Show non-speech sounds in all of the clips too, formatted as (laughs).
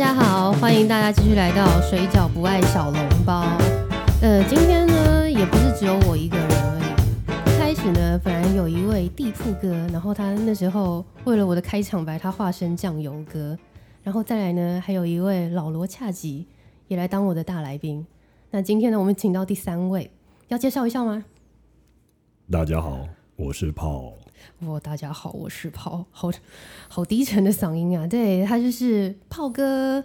大家好，欢迎大家继续来到水饺不爱小笼包。呃，今天呢也不是只有我一个人而已。开始呢，本来有一位地铺哥，然后他那时候为了我的开场白，他化身酱油哥。然后再来呢，还有一位老罗恰吉也来当我的大来宾。那今天呢，我们请到第三位，要介绍一下吗？大家好，我是泡。哦，大家好，我是炮，好好低沉的嗓音啊！对他就是炮哥。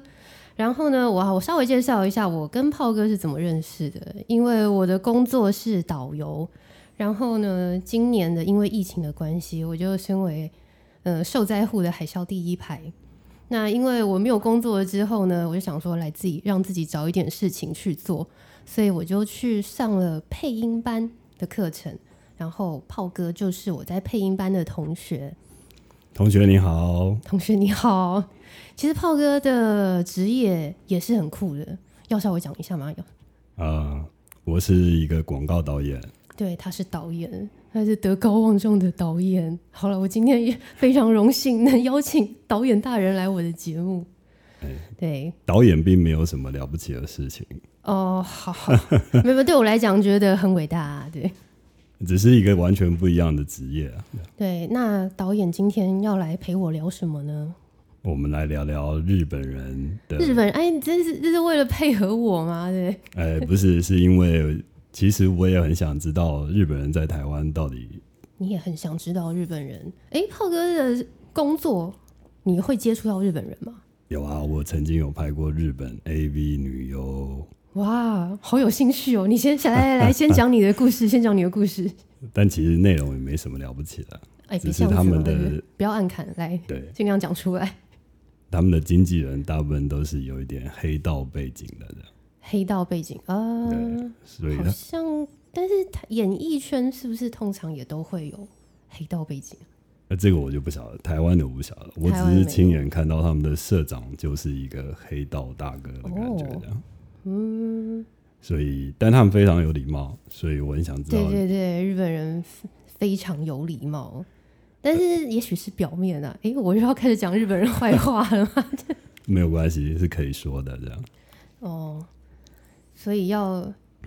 然后呢，我我稍微介绍一下，我跟炮哥是怎么认识的。因为我的工作是导游，然后呢，今年的因为疫情的关系，我就身为呃受灾户的海啸第一排。那因为我没有工作了之后呢，我就想说来自己让自己找一点事情去做，所以我就去上了配音班的课程。然后炮哥就是我在配音班的同学。同学你好，同学你好。其实炮哥的职业也是很酷的，要稍微讲一下吗？有啊，我是一个广告导演。对，他是导演，他是德高望重的导演。好了，我今天也非常荣幸能邀请导演大人来我的节目。对，导演并没有什么了不起的事情。哦，好好，没有，对我来讲觉得很伟大。对。只是一个完全不一样的职业啊！对，那导演今天要来陪我聊什么呢？我们来聊聊日本人的日本人哎，这是这是为了配合我吗？对，哎，不是，是因为其实我也很想知道日本人在台湾到底。你也很想知道日本人？哎，浩哥的工作你会接触到日本人吗？有啊，我曾经有拍过日本 AV 女优。哇，好有兴趣哦！你先来来来，先讲你的故事，先讲你的故事。(laughs) 但其实内容也没什么了不起的，哎，只是他们的不要暗砍，来，对，尽量讲出来。他们的经纪人大部分都是有一点黑道背景的人，黑道背景啊，所以好像，但是演艺圈是不是通常也都会有黑道背景？那这个我就不晓得，台湾的我不晓得，我只是亲眼看到他们的社长就是一个黑道大哥的感觉，这样。嗯，所以，但他们非常有礼貌，所以我很想知道。对对对，日本人非常有礼貌，但是也许是表面啊。哎，我又要开始讲日本人坏话了吗？(laughs) 没有关系，是可以说的这样。哦，所以要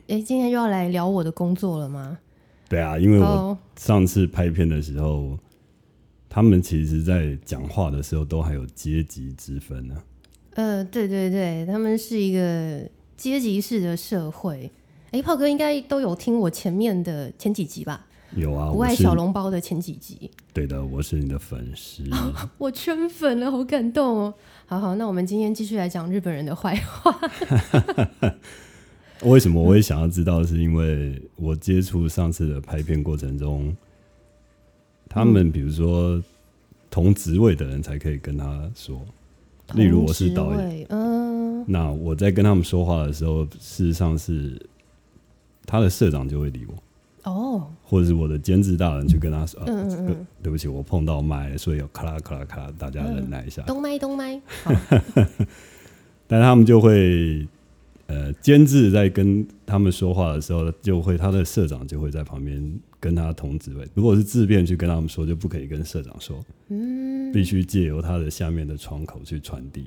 哎，今天又要来聊我的工作了吗？对啊，因为我上次拍片的时候，他们其实在讲话的时候都还有阶级之分呢。呃，对对对，他们是一个。阶级式的社会，哎，炮哥应该都有听我前面的前几集吧？有啊，不爱小笼包的前几集。对的，我是你的粉丝，(laughs) 我圈粉了，好感动哦！好好，那我们今天继续来讲日本人的坏话。(laughs) 为什么我也想要知道？是因为我接触上次的拍片过程中，他们比如说同职位的人才可以跟他说。例如我是导演，嗯，那我在跟他们说话的时候，事实上是他的社长就会理我，哦，或者是我的监制大人去跟他说，嗯嗯嗯，对不起，我碰到麦，所以有咔啦咔啦咔啦，大家忍耐一下，东麦东麦，(laughs) 但他们就会，呃，监制在跟他们说话的时候，就会他的社长就会在旁边。跟他同职位，如果是自便去跟他们说，就不可以跟社长说，嗯，必须借由他的下面的窗口去传递。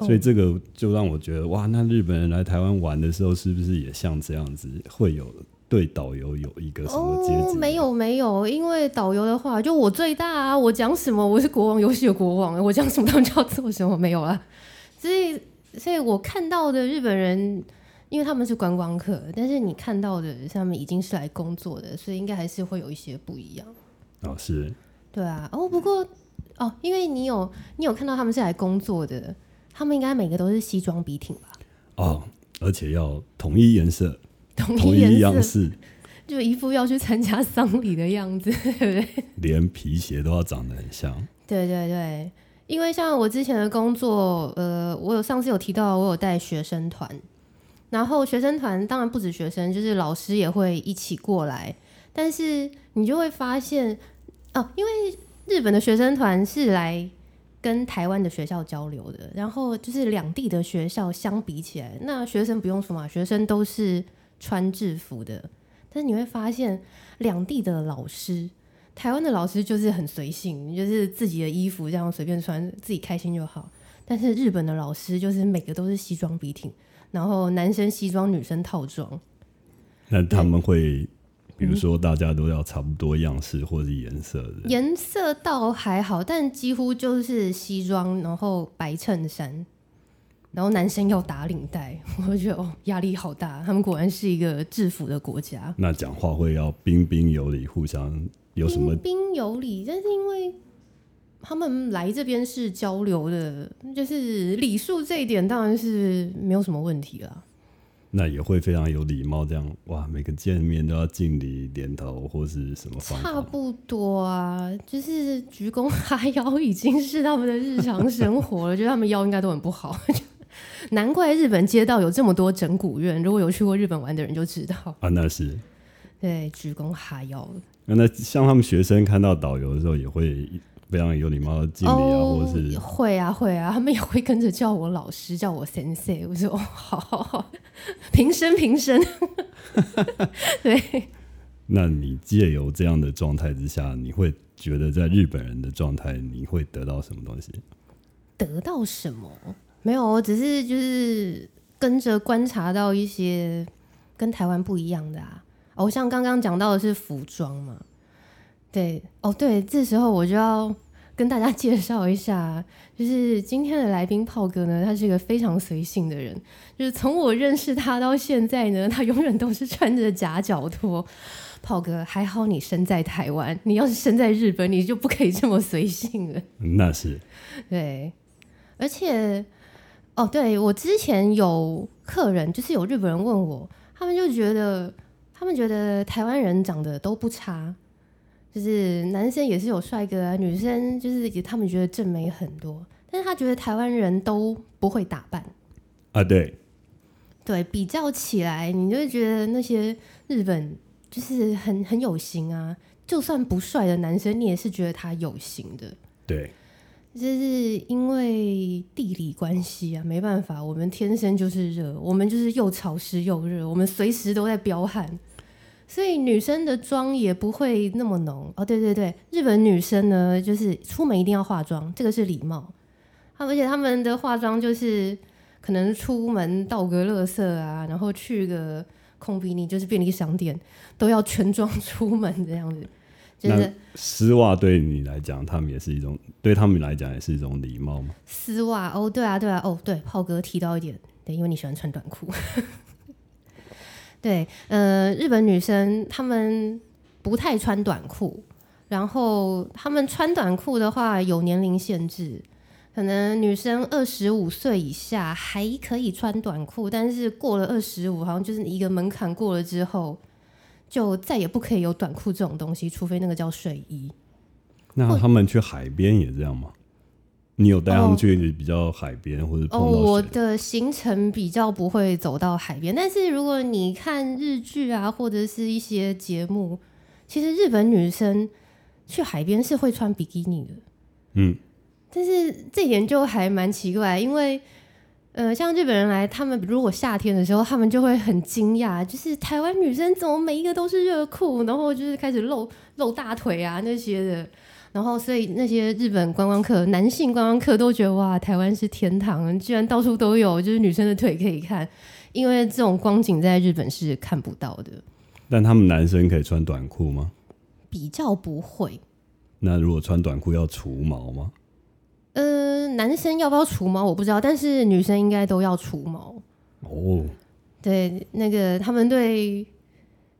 所以这个就让我觉得，哇，那日本人来台湾玩的时候，是不是也像这样子，会有对导游有一个什么阶级？没有没有，因为导游的话，就我最大啊，我讲什么，我是国王游戏的国王，我讲什么他们就要做什么，没有啊。(laughs) 所以，所以我看到的日本人。因为他们是观光客，但是你看到的他们已经是来工作的，所以应该还是会有一些不一样。哦，是。对啊，哦，不过哦，因为你有你有看到他们是来工作的，他们应该每个都是西装笔挺吧？哦，而且要统一颜色，统一样式，就一副要去参加丧礼的样子，(laughs) 对不对？连皮鞋都要长得很像。对对对，因为像我之前的工作，呃，我有上次有提到，我有带学生团。然后学生团当然不止学生，就是老师也会一起过来。但是你就会发现，哦，因为日本的学生团是来跟台湾的学校交流的，然后就是两地的学校相比起来，那学生不用说嘛，学生都是穿制服的。但是你会发现，两地的老师，台湾的老师就是很随性，就是自己的衣服这样随便穿，自己开心就好。但是日本的老师就是每个都是西装笔挺，然后男生西装，女生套装。那他们会，比如说大家都要差不多样式或者颜色的，颜色倒还好，但几乎就是西装，然后白衬衫，然后男生要打领带，(laughs) 我觉得哦压力好大。他们果然是一个制服的国家。那讲话会要彬彬有礼，互相有什么彬彬有礼，但是因为他们来这边是交流的，就是礼数这一点当然是没有什么问题啦。那也会非常有礼貌，这样哇，每个见面都要敬礼、点头或是什么方法？差不多啊，就是鞠躬哈腰已经是他们的日常生活了。觉得他们腰应该都很不好，(laughs) 难怪日本街道有这么多整骨院。如果有去过日本玩的人就知道啊，那是对鞠躬哈腰。那像他们学生看到导游的时候也会。非常有礼貌的敬礼啊，或者是会啊会啊，他们也会跟着叫我老师，叫我 sensei。我说 (laughs) 哦，好好好，(laughs) 平身平身。(laughs) 对。那你借由这样的状态之下，你会觉得在日本人的状态，你会得到什么东西？得到什么？没有，我只是就是跟着观察到一些跟台湾不一样的啊。哦，像刚刚讲到的是服装嘛。对，哦，对，这时候我就要跟大家 (laughs) 介绍一下，就是今天的来宾炮哥呢，他是一个非常随性的人，就是从我认识他到现在呢，他永远都是穿着夹脚拖。炮哥，还好你生在台湾，你要是生在日本，你就不可以这么随性了。(laughs) 那是，对，而且，哦，对我之前有客人，就是有日本人问我，他们就觉得，他们觉得台湾人长得都不差。就是男生也是有帅哥啊，女生就是他们觉得正美很多，但是他觉得台湾人都不会打扮。啊，对，对，比较起来，你就会觉得那些日本就是很很有型啊，就算不帅的男生，你也是觉得他有型的，对，就是因为地理关系啊，没办法，我们天生就是热，我们就是又潮湿又热，我们随时都在飙汗。所以女生的妆也不会那么浓哦。对对对，日本女生呢，就是出门一定要化妆，这个是礼貌。而且他们的化妆就是可能出门倒个垃圾啊，然后去个空比尼，就是便利商店，都要全妆出门这样子。就是丝袜对你来讲，他们也是一种对他们来讲也是一种礼貌吗？丝袜哦，对啊，对啊，哦，对，炮哥提到一点，对，因为你喜欢穿短裤。对，呃，日本女生她们不太穿短裤，然后她们穿短裤的话有年龄限制，可能女生二十五岁以下还可以穿短裤，但是过了二十五，好像就是一个门槛过了之后，就再也不可以有短裤这种东西，除非那个叫睡衣。那他们去海边也这样吗？你有带他们去比较海边或者哦，我的行程比较不会走到海边，但是如果你看日剧啊，或者是一些节目，其实日本女生去海边是会穿比基尼的，嗯，但是这点就还蛮奇怪，因为呃，像日本人来，他们如果夏天的时候，他们就会很惊讶，就是台湾女生怎么每一个都是热裤，然后就是开始露露大腿啊那些的。然后，所以那些日本观光客、男性观光客都觉得哇，台湾是天堂，居然到处都有，就是女生的腿可以看，因为这种光景在日本是看不到的。但他们男生可以穿短裤吗？比较不会。那如果穿短裤要除毛吗？呃，男生要不要除毛我不知道，但是女生应该都要除毛。哦，对，那个他们对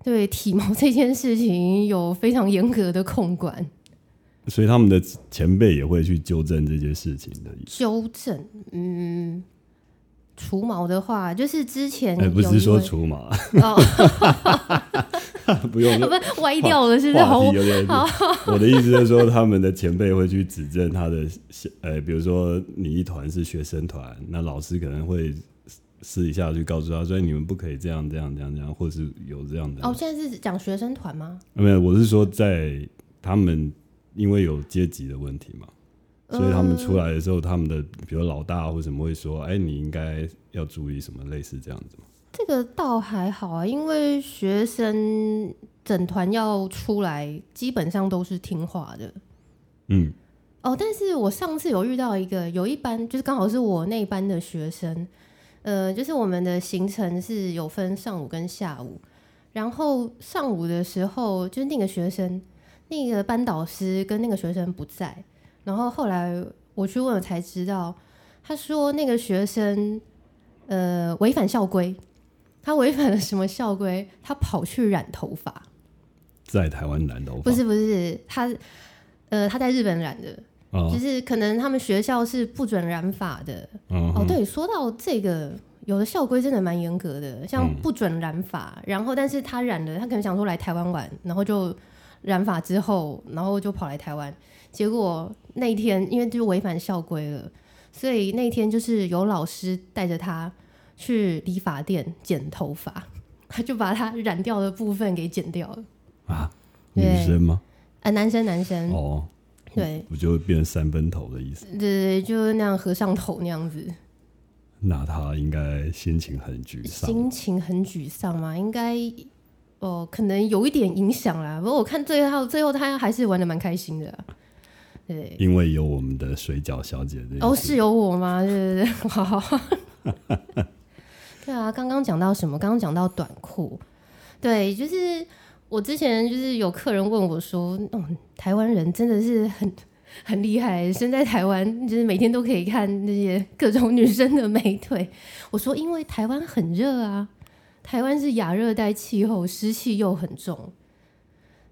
对体毛这件事情有非常严格的控管。所以他们的前辈也会去纠正这些事情的。纠正，嗯，除毛的话，就是之前不是说除毛，(laughs) 不用，(laughs) 不歪掉了，是不是？好有点。我的意思是说，他们的前辈会去指正他的，呃，比如说你一团是学生团，那老师可能会私底下去告诉他，所以你们不可以这样、这样、这样、这样，或是有这样的。哦，现在是讲学生团吗？没有，我是说在他们。因为有阶级的问题嘛，所以他们出来的时候，他们的比如老大或什么会说：“哎，你应该要注意什么类似这样子。”这个倒还好啊，因为学生整团要出来，基本上都是听话的。嗯，哦，但是我上次有遇到一个，有一班就是刚好是我那班的学生，呃，就是我们的行程是有分上午跟下午，然后上午的时候就是那个学生，那个班导师跟那个学生不在，然后后来我去问了才知道，他说那个学生呃违反校规，他违反了什么校规？他跑去染头发，在台湾染头发不是不是他呃他在日本染的。哦就是可能他们学校是不准染发的。嗯哦，对，说到这个，有的校规真的蛮严格的，像不准染发，然后但是他染了，他可能想说来台湾玩，然后就染发之后，然后就跑来台湾，结果那一天因为就违反校规了，所以那天就是有老师带着他去理发店剪头发，(laughs) 他就把他染掉的部分给剪掉了。啊，女生吗？啊，男生男生，哦，对不就会变成三分头的意思？对对，就那样和尚头那样子。那他应该心情很沮丧。心情很沮丧吗？应该哦，可能有一点影响啦。不过我看最后最后他还是玩的蛮开心的啊、对，因为有我们的水饺小姐的哦，是有我吗？对对对，好。(laughs) 对啊，刚刚讲到什么？刚刚讲到短裤。对，就是我之前就是有客人问我说，嗯，台湾人真的是很很厉害，生在台湾就是每天都可以看那些各种女生的美腿。我说，因为台湾很热啊，台湾是亚热带气候，湿气又很重。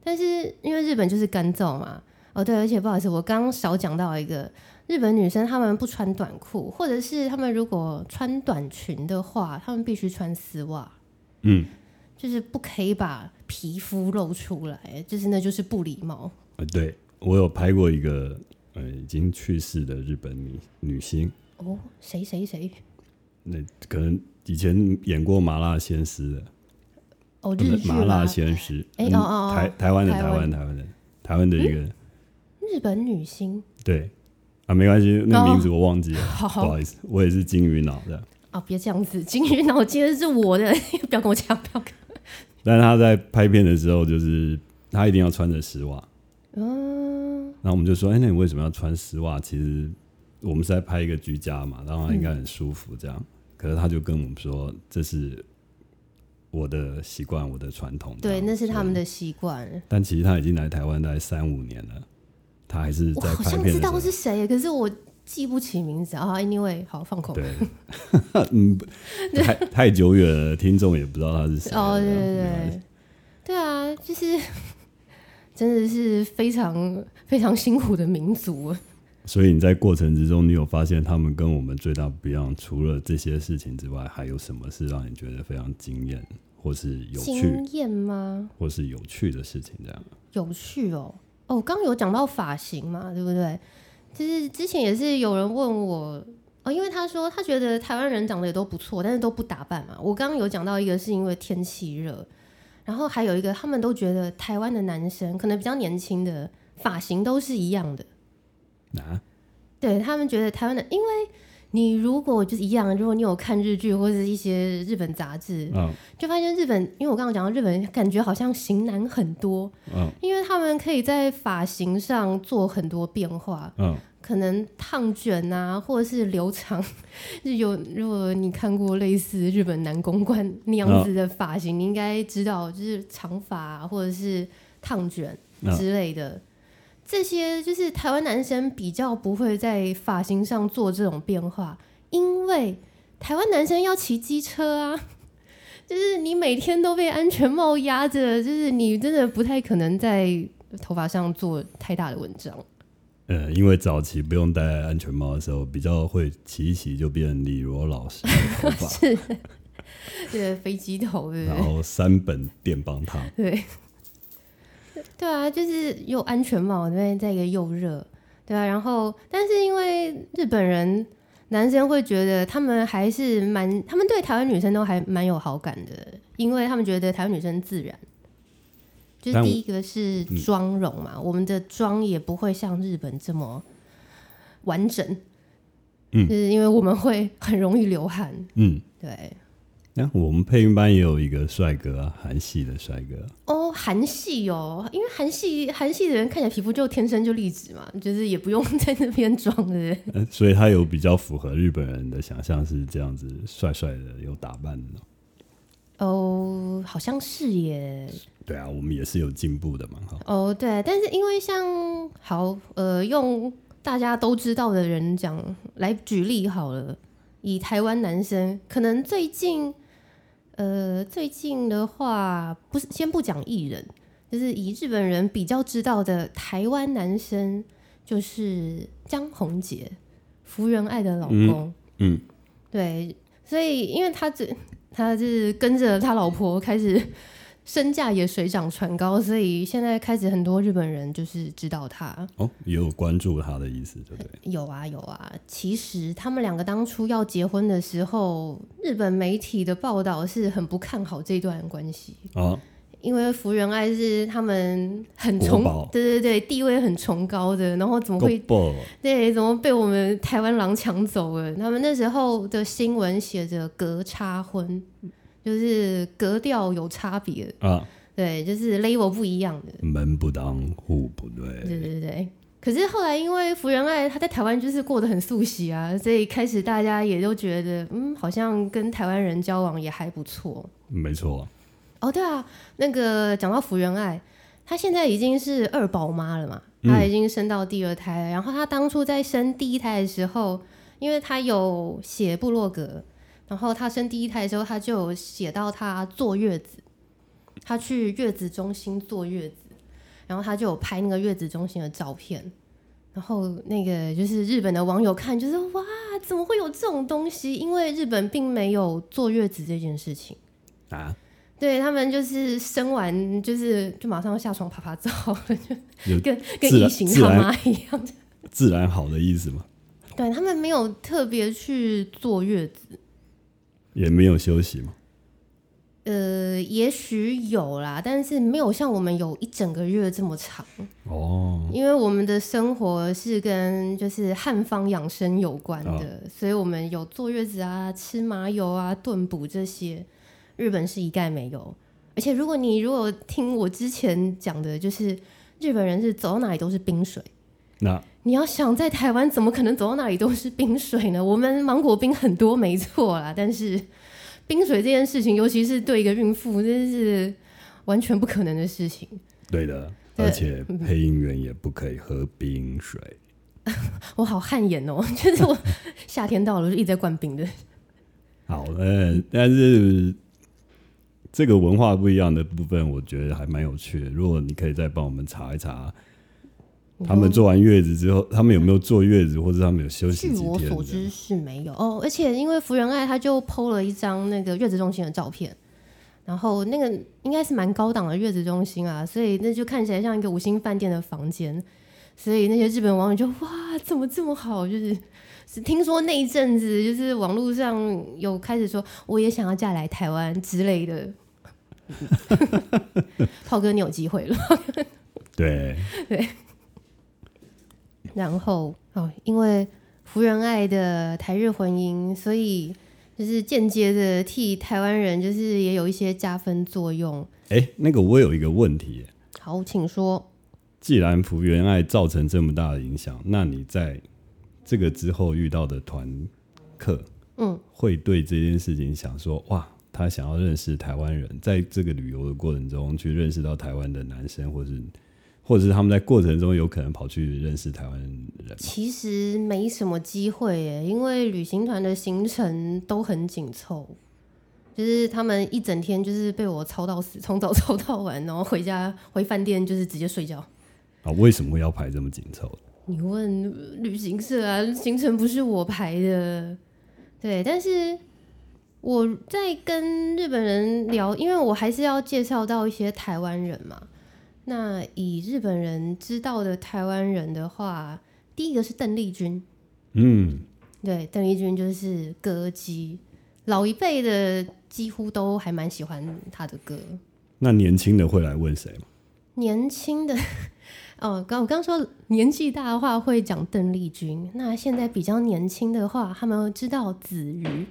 但是因为日本就是干燥嘛，哦对，而且不好意思，我刚刚少讲到一个，日本女生她们不穿短裤，或者是她们如果穿短裙的话，她们必须穿丝袜，嗯，就是不可以把皮肤露出来，就是那就是不礼貌。呃对我有拍过一个呃已经去世的日本女女星，哦，谁谁谁？那可能以前演过《麻辣鲜师》的，哦，日剧麻辣吗？鲜师，哎嗯哦哦哦台台湾的台湾台湾的台湾的一个日本女星。对啊，没关系，那哦名字我忘记了，(laughs) 好好不好意思，我也是金鱼脑的。啊，别这样子，金鱼脑今天是我的，(laughs) 不要跟我讲，不要跟。但是他在拍片的时候，就是他一定要穿着丝袜，嗯，然后我们就说：“哎、那你为什么要穿丝袜？其实我们是在拍一个居家嘛，然后应该很舒服这样。可是他就跟我们说：“这是我的习惯，我的传统。”对，那是他们的。的习惯。但其实他已经来台湾大概三五年了，他还是我在好像知道。是谁，可是我记不起名字啊。Anyway，好放空。对，(laughs) 嗯，太太久远了，听众也不知道他是谁。哦，对对对，对啊，就是 (laughs) 真的是非常非常辛苦的民族。所以你在过程之中，你有发现他们跟我们最大不一样？除了这些事情之外，还有什么是让你觉得非常惊艳，或是有趣，经验吗？或是有趣的事情？这样，有趣哦。哦，刚刚有讲到发型嘛，对不对？就是之前也是有人问我哦，因为他说他觉得台湾人长得也都不错，但是都不打扮嘛。我刚刚有讲到一个是因为天气热，然后还有一个他们都觉得台湾的男生可能比较年轻的发型都是一样的。啊，对他们觉得台湾的，因为你如果就是一样，如果你有看日剧或者是一些日本杂志，嗯。就发现日本，因为我刚刚讲到日本，感觉好像型男很多，嗯。因为他们可以在发型上做很多变化，嗯，可能烫卷啊，或者是留长。就 (laughs) 有如果你看过类似日本男公关那样子的发型，你应该知道，就是长发、啊、或者是烫卷嗯。之类的。这些就是台湾男生比较不会在发型上做这种变化，因为台湾男生要骑机车啊，就是你每天都被安全帽压着，就是你真的不太可能在头发上做太大的文章。呃，因为早期不用戴安全帽的时候，比较会骑一骑就变李罗老师的头发，(laughs) 是，(laughs) 对，飞机头，对不对？然后三本电棒烫，对，(laughs) 对啊，就是又安全帽，对，再一个又热，对啊，然后但是因为日本人男生会觉得他们还是蛮，他们对台湾女生都还蛮有好感的，因为他们觉得台湾女生自然。就是第一个是妆容嘛，我们的妆也不会像日本这么完整，嗯就是因为我们会 (laughs) 很容易流汗，嗯，对，那我们配音班也有一个帅哥啊，韩系的帅哥。哦，韩系哦，因为韩系韩系的人看起来皮肤就天生就丽质嘛，就是也不用在那边装的。呃 (laughs) 所以他有比较符合日本人的想象，是这样子帅帅的，有打扮的。哦，好像是耶。对啊，我们也是有进步的嘛，哈。哦，对，但是因为像好呃，用大家都知道的人讲来举例好了，以台湾男生，可能最近呃最近的话，不是先不讲艺人，就是以日本人比较知道的台湾男生，就是江宏杰，福原爱的老公，嗯，对，所以因为他这他是跟着他老婆开始身价也水涨船高，所以现在开始很多日本人就是知道他。哦，也有关注他的意思，对不对？有啊有啊，其实他们两个当初要结婚的时候，日本媒体的报道是很不看好这段关系，啊，因为福原爱是他们很崇，对对对，地位很崇高的，然后怎么会对，怎么被我们台湾狼抢走了？他们那时候的新闻写着隔差婚，就是格调有差别，啊，对，就是 level 不一样的，门不当户不对。对对对。可是后来因为福原爱她在台湾就是过得很素喜啊，所以开始大家也都觉得，嗯，好像跟台湾人交往也还不错。没错，哦，对啊，那个讲到福原爱，她现在已经是二宝妈了嘛，嗯她已经生到第二胎了。然后她当初在生第一胎的时候，因为她有写部落格，然后她生第一胎的时候，她就有写到她坐月子，她去月子中心坐月子，然后她就有拍那个月子中心的照片。然后那个就是日本的网友看，就是哇，怎么会有这种东西？因为日本并没有坐月子这件事情。啊，对他们就是生完就是就马上下床拍拍照了，就 (laughs) 有跟跟异形他妈一样。自然好的意思嘛，对他们没有特别去坐月子，也没有休息吗。呃，也许有啦，但是没有像我们有一整个月这么长，哦，因为我们的生活是跟就是汉方养生有关的，所以我们有坐月子啊、吃麻油啊、炖补这些，日本是一概没有。而且如果你如果听我之前讲的，就是日本人是走到哪里都是冰水。那你要想在台湾怎么可能走到哪里都是冰水呢？我们芒果冰很多没错啦，但是冰水这件事情，尤其是对一个孕妇，真是完全不可能的事情。对的，而且配音员也不可以喝冰水。(laughs) 我好汗颜哦，就是我夏天到了就一直在灌冰的。好，呃，但是这个文化不一样的部分，我觉得还蛮有趣的。如果你可以再帮我们查一查，他们坐完月子之后，他们有没有坐月子，或者他们有休息据？我所知是没有哦，而且因为福原爱她就 PO 了一张那个月子中心的照片，然后那个应该是蛮高档的月子中心啊，所以那就看起来像一个五星饭店的房间，所以那些日本网友就哇，怎么这么好？就是是听说那一阵子就是网络上有开始说我也想要嫁来台湾之类的。(laughs) (laughs) 炮哥，你有机会了。对 (laughs) 对，然后哦，因为福原爱的台日婚姻，所以就是间接的替台湾人就是也有一些加分作用。哎、那个我有一个问题，好，请说。既然福原爱造成这么大的影响，那你在这个之后遇到的团客，嗯，会对这件事情想说，哇，他想要认识台湾人，在这个旅游的过程中去认识到台湾的男生，或是或者是他们在过程中有可能跑去认识台湾人，其实没什么机会耶，因为旅行团的行程都很紧凑，就是他们一整天就是被我操到死，从早操到晚，然后回家回饭店就是直接睡觉。啊，为什么会要排这么紧凑？你问旅行社啊，行程不是我排的，对，但是我在跟日本人聊，因为我还是要介绍到一些台湾人嘛。那以日本人知道的台湾人的话，第一个是邓丽君，嗯，对，邓丽君就是歌姬，老一辈的几乎都还蛮喜欢她的歌。那年轻的会来问谁吗？年轻的 (laughs) 哦，刚我刚说年纪大的话会讲邓丽君，那现在比较年轻的话，他们知道子瑜，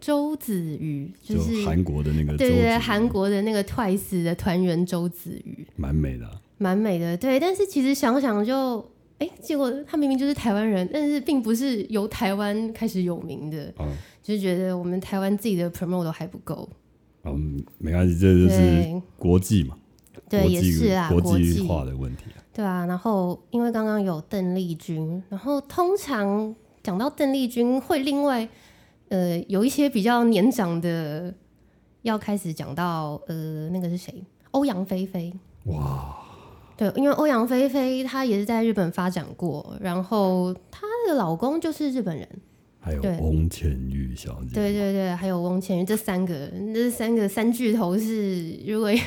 周子瑜，就就是韩国的那个周对对韩国的那个 Twice 的团员周子瑜，蛮美的啊、蛮美的。对，但是其实想想就，哎，结果他明明就是台湾人，但是并不是由台湾开始有名的，嗯就是觉得我们台湾自己的 promote 都还不够。嗯，没关系，这就是国际嘛，对，也是啊，国国际际化的问题啊。对啊，然后因为刚刚有邓丽君，然后通常讲到邓丽君，会另外呃有一些比较年长的要开始讲到呃那个是谁？欧阳菲菲。哇，对，因为欧阳菲菲她也是在日本发展过，然后她的老公就是日本人。还有翁倩玉小姐，对对对，还有翁倩玉，这三个，这三个三巨头是，如果要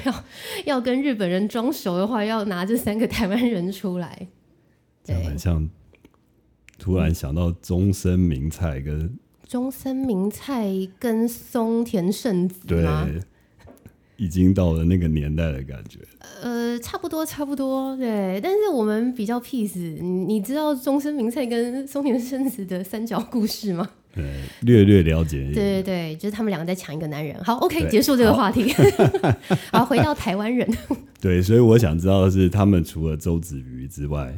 要跟日本人装熟的话，要拿这三个台湾人出来。对很，像突然想到终身名菜跟中森明菜跟松田圣子对吗？，已经到了那个年代的感觉。呃，差不多，差不多，对。但是我们比较 peace，你你知道中森明菜跟松田圣子的三角故事吗？(laughs) 呃，略略了解。对对对，就是他们两个在抢一个男人。好，OK，对结束这个话题。(laughs) 好，回到台湾人。对，所以我想知道的是，他们除了周子瑜之外，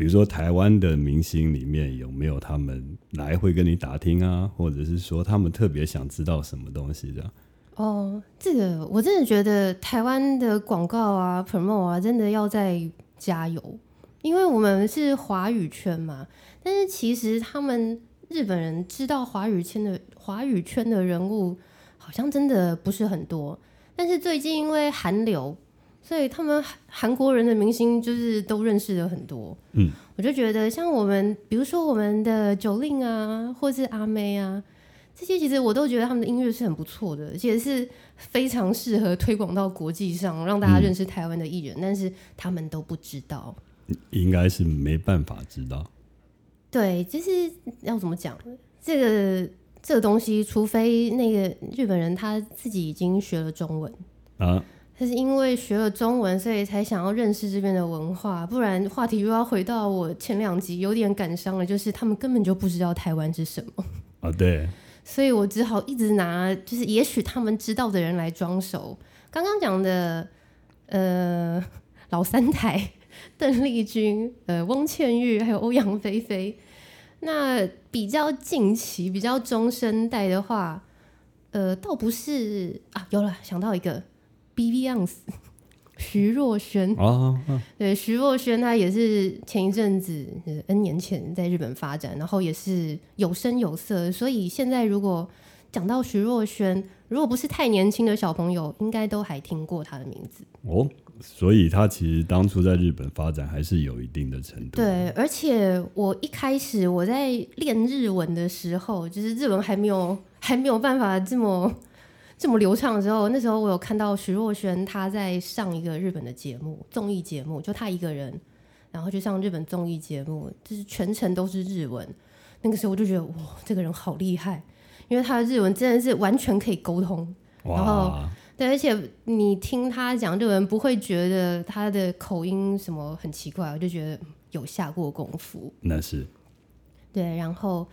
比如说台湾的明星里面有没有他们来会跟你打听啊，或者是说他们特别想知道什么东西这样？哦，这个我真的觉得台湾的广告啊、promo 啊，真的要再加油，因为我们是华语圈嘛。但是其实他们日本人知道华语圈的华语圈的人物，好像真的不是很多。但是最近因为韩流，所以他们韩韩国人的明星就是都认识了很多。嗯，我就觉得像我们，比如说我们的九令啊，或是阿妹啊，这些其实我都觉得他们的音乐是很不错的，而且是非常适合推广到国际上，让大家认识台湾的艺人，但是他们都不知道。应该是没办法知道。对，就是要怎么讲这个这个东西，除非那个日本人他自己已经学了中文。啊，他是因为学了中文，所以才想要认识这边的文化，不然话题又要回到我前两集有点感伤了，就是他们根本就不知道台湾是什么。(laughs) 啊，对，所以我只好一直拿就是也许他们知道的人来装熟。刚刚讲的呃老三台邓丽君、呃翁倩玉还有欧阳菲菲，那比较近期、比较中生代的话，呃倒不是啊，有了想到一个 B B Youngs 徐若瑄。啊，啊对，徐若瑄她也是前一阵子呃 N 年前在日本发展，然后也是有声有色，所以现在如果讲到徐若瑄，如果不是太年轻的小朋友，应该都还听过她的名字。哦，所以她其实当初在日本发展还是有一定的程度。，对，而且我一开始我在练日文的时候，就是日文还没有还没有办法这么这么流畅的时候，那时候我有看到徐若瑄她在上一个日本的节目综艺节目，就她一个人，然后去上日本综艺节目，就是全程都是日文。那个时候我就觉得哇，这个人好厉害，因为他的日文真的是完全可以沟通。然后，对，而且你听他讲日文，不会觉得他的口音什么很奇怪，我就觉得嗯有下过功夫。那是。对，然后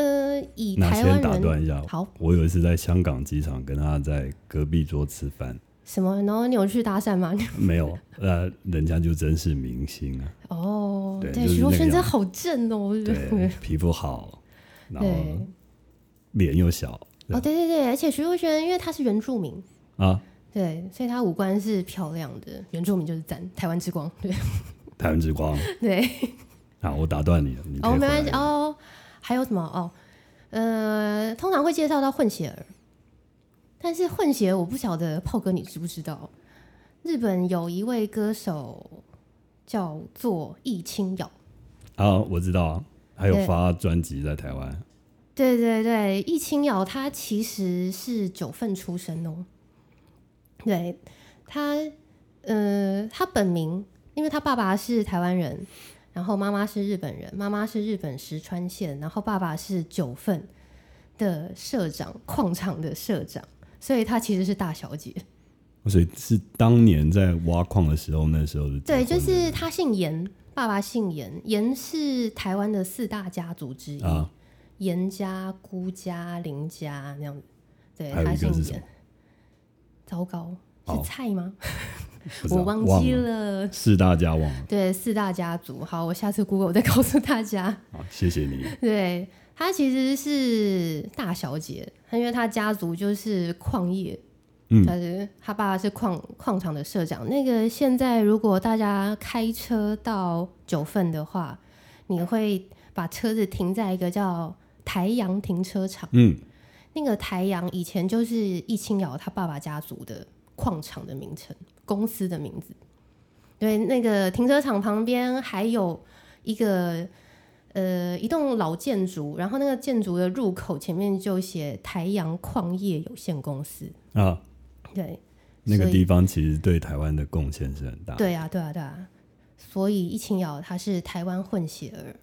呃，以台湾人打断一下，好。我有一次在香港机场跟他在隔壁桌吃饭，什么，然后你有去搭讪吗？(laughs) 没有，呃，人家就真是明星啊，哦，对，对就是徐若瑄真好正哦，我就觉得。对，皮肤好，(laughs) 然后对，脸又小哦，对对对，而且徐若瑄因为她是原住民。啊，对，所以她五官是漂亮的，原住民就是赞，台湾之光。对。台湾之光。(laughs) 对，好，我打断你了，你可以哦，回没关系来哦。还有什么哦？呃，通常会介绍到混血儿，但是混血我不晓得炮哥你知不知道？日本有一位歌手叫做易清瑶，啊，我知道啊，还有对发专辑在台湾，对对对，易清瑶她其实是九份出生哦。对，她呃，她本名，因为她爸爸是台湾人，然后妈妈是日本人，妈妈是日本石川县，然后爸爸是九份的社长，矿场的社长，所以她其实是大小姐。所以是当年在挖矿的时候，那时候的对，就是他姓严，爸爸姓严，严是台湾的四大家族之一。啊，严家、辜家、林家那样子。对，他姓严。糟糕，哦是菜吗？我忘记了，了。四大家忘了。对，四大家族。好，我下次 Google 再告诉大家。好，谢谢你。对，她其实是大小姐，她因为她家族就是矿业，嗯她是她爸爸是矿矿场的社长。那个现在如果大家开车到九份的话，你会把车子停在一个叫台阳停车场。嗯，那个台阳以前就是易清瑶他爸爸家族的矿场的名称，公司的名字。对，那个停车场旁边还有一个呃一栋老建筑，然后那个建筑的入口前面就写台阳矿业有限公司。啊，对，那个地方其实对台湾的贡献是很大。对啊，对啊，对啊。所以易清瑶他是台湾混血儿，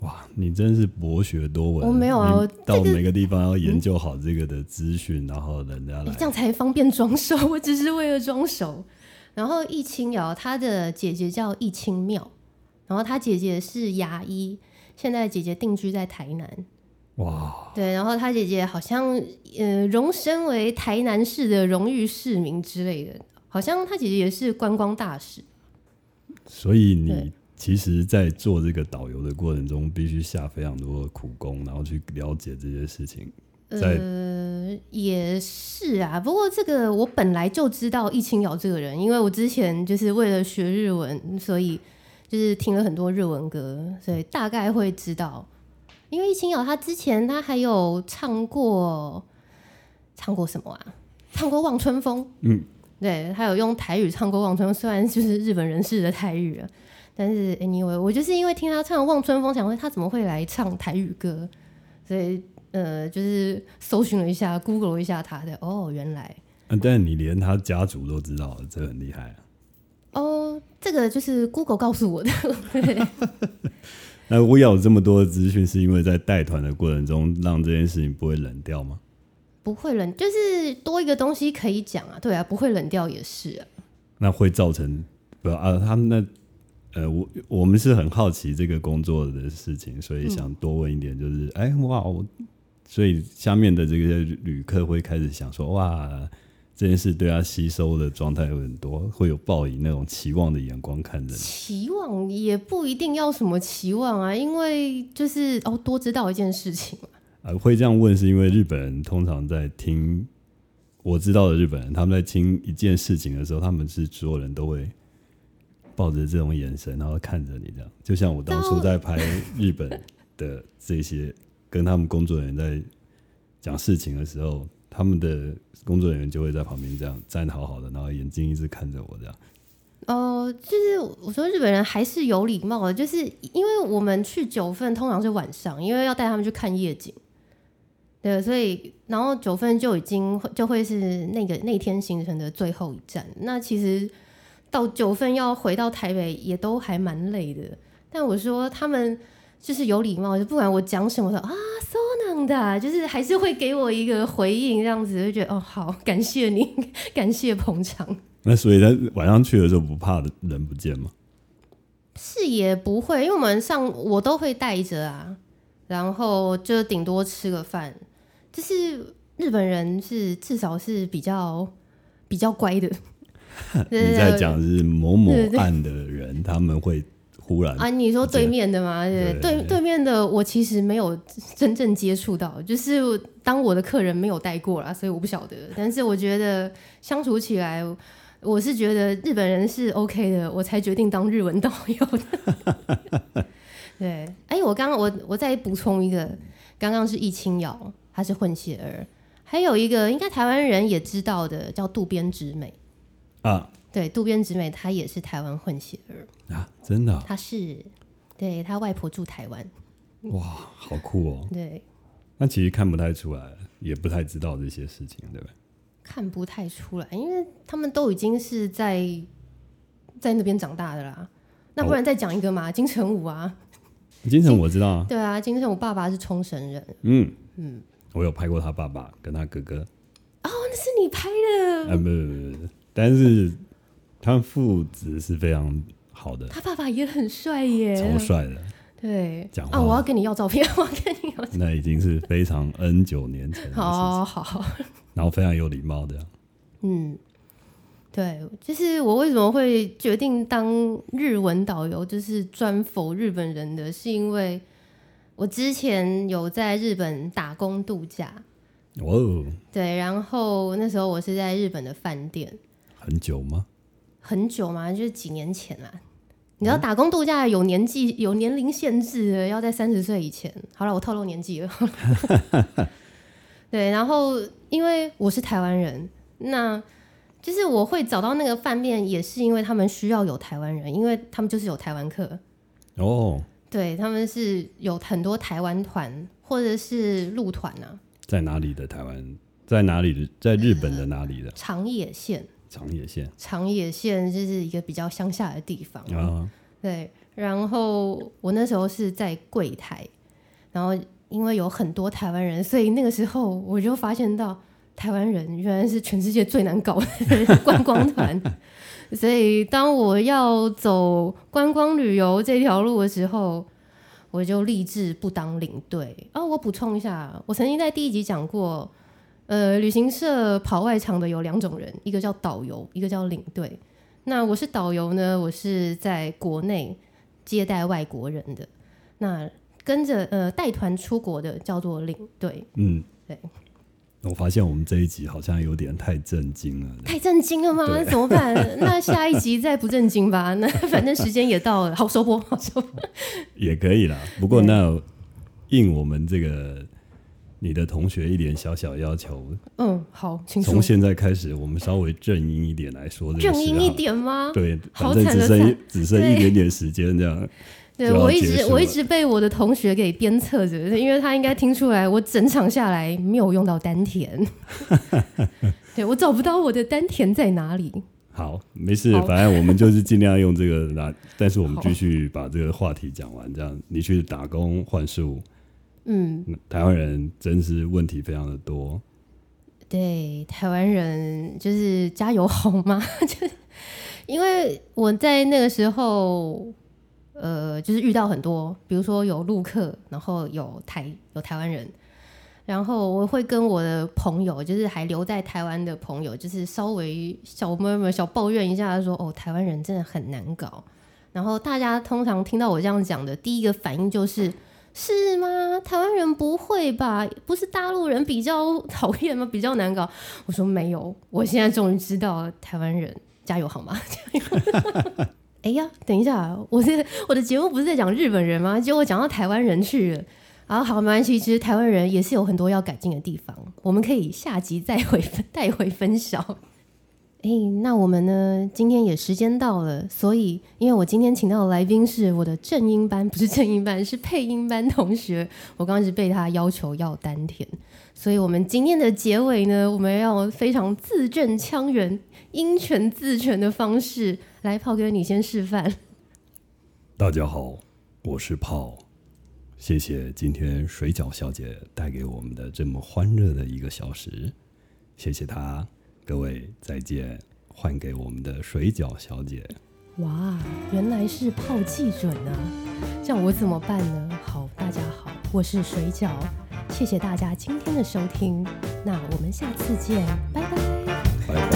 哇，你真是博学多闻。我没有啊我到每个地方要研究好这个的资讯，然后人家来。诶这样才方便装熟。我只是为了装熟。然后易清瑶她的姐姐叫易清妙，然后她姐姐是牙医，现在姐姐定居在台南。哇，对，然后她姐姐好像呃荣升为台南市的荣誉市民之类的，好像她姐姐也是观光大使。所以你其实，在做这个导游的过程中，必须下非常多的苦功，然后去了解这些事情。在呃，也是啊，不过这个我本来就知道易清瑶这个人，因为我之前就是为了学日文，所以就是听了很多日文歌，所以大概会知道。因为易清瑶她之前她还有唱过唱过什么啊？唱过《望春风》，嗯，对，她有用台语唱过《望春风》，虽然就是日本人士的台语啊，但是 anyway，我就是因为听她唱《望春风》，想问她怎么会来唱台语歌，所以呃，就是搜寻了一下，Google 一下他的，哦，原来啊但你连他家族都知道了，这很厉害啊。哦，这个就是 Google 告诉我的，(laughs) 那我有这么多的资讯，是因为在带团的过程中，让这件事情不会冷掉吗？不会冷，就是多一个东西可以讲啊，对啊，不会冷掉也是啊，那会造成不啊？他们那呃，我我们是很好奇这个工作的事情，所以想多问一点，就是哎、哇，我所以下面的这个旅客会开始想说哇，这件事对他吸收的状态有很多，会有报以那种期望的眼光看着你。期望也不一定要什么期望啊，因为就是哦，多知道一件事情嘛，啊，会这样问是因为日本人通常在听我知道的日本人，他们在听一件事情的时候，他们是所有人都会抱着这种眼神，然后看着你这样。就像我当初在拍日本的这些跟他们工作人员在讲事情的时候，他们的工作人员就会在旁边这样站好好的，然后眼睛一直看着我这样。哦、就是我说日本人还是有礼貌的，就是因为我们去九份通常是晚上，因为要带他们去看夜景，对，所以然后九份就已经就会是那个那天行程的最后一站。那其实到九份要回到台北也都还蛮累的，但我说他们就是有礼貌，就不管我讲什么的啊，so 能的，就是还是会给我一个回应，这样子就觉得哦好，(laughs) 感谢你，(laughs) 感谢捧场。那所以在晚上去的时候不怕人不见吗？是也不会，因为我们上我都会带着啊，然后就顶多吃个饭。就是日本人是至少是比较比较乖的，(laughs) 你在讲是某某对对岸的人，他们会忽然啊？你说对面的吗？对对对对面的我其实没有真正接触到，就是当我的客人没有带过啦，所以我不晓得。但是我觉得相处起来，我是觉得日本人是 OK 的，我才决定当日文导游的。(laughs) 对，哎，我刚刚我我再补充一个，刚刚是易清瑶，她是混血儿，还有一个应该台湾人也知道的叫渡边直美。啊对，渡边直美她也是台湾混血儿，啊，真的啊、她是对她外婆住台湾。哇，好酷哦！对，那其实看不太出来，也不太知道这些事情，对不对？看不太出来，因为他们都已经是在在那边长大的啦。那不然再讲一个嘛，金城武啊，(laughs) 金城我知道啊，对啊，金城武爸爸是冲绳人，嗯。嗯，我有拍过他爸爸跟他哥哥，哦，那是你拍的，啊不不不不，但是他们父子是非常好的，他爸爸也很帅耶，超帅的。对，讲话。啊，我要跟你要照片，(laughs) 我要跟你要。那已经是非常 N 九年前的事情，好好，然后非常有礼貌的。嗯，对，就是我为什么会决定当日文导游，就是专否日本人的，是因为我之前有在日本打工度假，哦，对，然后那时候我是在日本的饭店，很久吗？很久嘛，就是几年前啦。你知道打工度假有年纪有年龄限制的，要在三十岁以前。好了，我透露年纪了。(laughs) 对，然后因为我是台湾人，那就是我会找到那个饭店，也是因为他们需要有台湾人，因为他们就是有台湾客。哦，对，他们是有很多台湾团或者是陆团啊，在哪里的台湾？在哪里的？在日本的哪里的？长野县。长野县。长野县就是一个比较乡下的地方啊。对，然后我那时候是在柜台，然后因为有很多台湾人，所以那个时候我就发现到台湾人原来是全世界最难搞的观光团。(laughs) 所以当我要走观光旅游这条路的时候，我就立志不当领队。哦，我补充一下，我曾经在第一集讲过。呃，旅行社跑外场的有两种人，一个叫导游，一个叫领队。那我是导游呢，我是在国内接待外国人的。那跟着呃带团出国的叫做领队。嗯，对。我发现我们这一集好像有点太震惊了。太震惊了吗？怎么办？那下一集再不震惊吧。那反正时间也到了，好收播，好收播。也可以啦。不过那应我们这个。你的同学一点小小要求，嗯，好，请从现在开始，我们稍微正音一点来说，正音一点吗？对，反正只剩只剩一点点时间这样。对我一直我一直被我的同学给鞭策着，因为他应该听出来我整场下来没有用到丹田，(laughs) 对我找不到我的丹田在哪里。好，没事，反正我们就是尽量用这个来，但是我们继续把这个话题讲完，这样你去打工换数。嗯，台湾人真是问题非常的多。对，台湾人就是加油好吗？(laughs) 就是因为我在那个时候，呃，就是遇到很多，比如说有陆客，然后有台有台湾人，然后我会跟我的朋友，就是还留在台湾的朋友，就是稍微小妹妹小抱怨一下，说哦，台湾人真的很难搞。然后大家通常听到我这样讲的，第一个反应就是。是吗？台湾人不会吧？不是大陆人比较讨厌吗？(laughs) 比较难搞？我说没有，我现在终于知道台湾人加油好吗？(laughs) 加油！哎呀，等一下，我这我的节目不是在讲日本人吗？结果讲到台湾人去了。啊，好，没关系，其实台湾人也是有很多要改进的地方，我们可以下集再回 (laughs) 带回分享。哎，那我们呢？今天也时间到了，所以因为我今天请到的来宾是我的正音班，不是正音班，是配音班同学。我刚刚是被他要求要丹田，所以我们今天的结尾呢，我们要非常字正腔圆、音全字全的方式来。炮哥，你先示范。大家好，我是炮，谢谢今天水饺小姐带给我们的这么欢乐的一个小时，谢谢她。各位再见，换给我们的水饺小姐。哇，原来是泡记准啊！这样我怎么办呢？好，大家好，我是水饺，谢谢大家今天的收听，那我们下次见，拜拜。